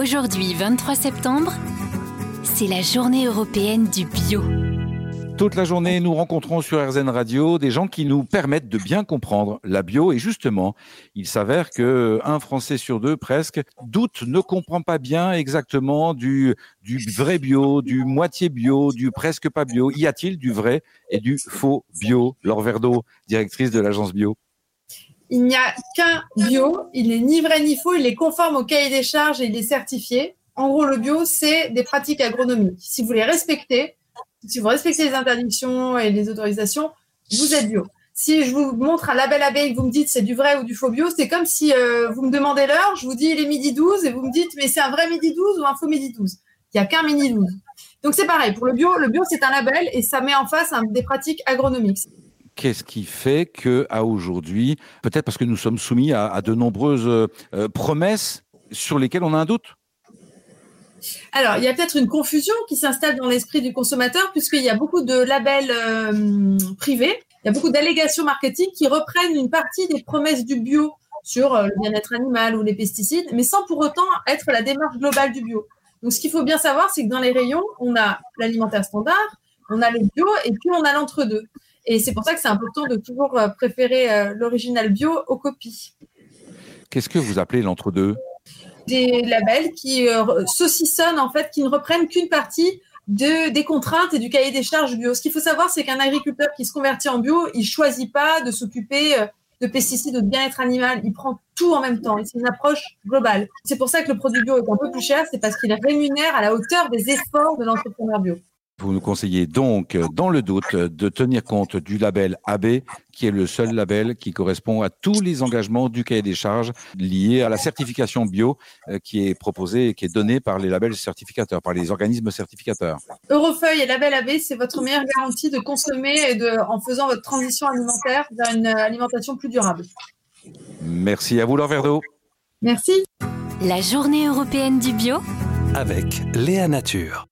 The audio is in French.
Aujourd'hui, 23 septembre, c'est la journée européenne du bio. Toute la journée, nous rencontrons sur RZN Radio des gens qui nous permettent de bien comprendre la bio. Et justement, il s'avère que un Français sur deux, presque, doute, ne comprend pas bien exactement du, du vrai bio, du moitié bio, du presque pas bio. Y a-t-il du vrai et du faux bio? Laure Verdeau, directrice de l'agence bio. Il n'y a qu'un bio. Il n'est ni vrai ni faux. Il est conforme au cahier des charges et il est certifié. En gros, le bio, c'est des pratiques agronomiques. Si vous les respectez, si vous respectez les interdictions et les autorisations, vous êtes bio. Si je vous montre un label AB et que vous me dites c'est du vrai ou du faux bio, c'est comme si euh, vous me demandez l'heure, je vous dis il est midi 12 et vous me dites mais c'est un vrai midi 12 ou un faux midi 12. Il n'y a qu'un midi 12. Donc c'est pareil, pour le bio, le bio c'est un label et ça met en face des pratiques agronomiques. Qu'est-ce qui fait que à aujourd'hui, peut-être parce que nous sommes soumis à, de nombreuses euh, promesses sur lesquelles on a un doute? Alors, il y a peut-être une confusion qui s'installe dans l'esprit du consommateur puisqu'il y a beaucoup de labels euh, privés, il y a beaucoup d'allégations marketing qui reprennent une partie des promesses du bio sur euh, le bien-être animal ou les pesticides, mais sans pour autant être la démarche globale du bio. Donc, ce qu'il faut bien savoir, c'est que dans les rayons, on a l'alimentaire standard, on a le bio et puis on a l'entre-deux. Et c'est pour ça que c'est important de toujours euh, préférer l'original bio aux copies. Qu'est-ce que vous appelez l'entre-deux? Des labels qui euh, saucissonnent, en fait, qui ne reprennent qu'une partie de, des contraintes et du cahier des charges bio. Ce qu'il faut savoir, c'est qu'un agriculteur qui se convertit en bio, il choisit pas de s'occuper euh, de pesticides ou de bien-être animal. Il prend tout en même temps. C'est une approche globale. C'est pour ça que le produit bio est un peu plus cher. C'est parce qu'il rémunère à la hauteur des efforts de l'entrepreneur bio. Vous nous conseillez donc, dans le doute, de tenir compte du label AB, qui est le seul label qui correspond à tous les engagements du cahier des charges liés à la certification bio euh, qui est proposée et qui est donnée par les labels certificateurs, par les organismes certificateurs. Eurofeuille et label AB, c'est votre meilleure garantie de consommer de, en faisant votre transition alimentaire vers une alimentation plus durable. Merci à vous, Laure Verdeau. Merci. La journée européenne du bio avec Léa Nature.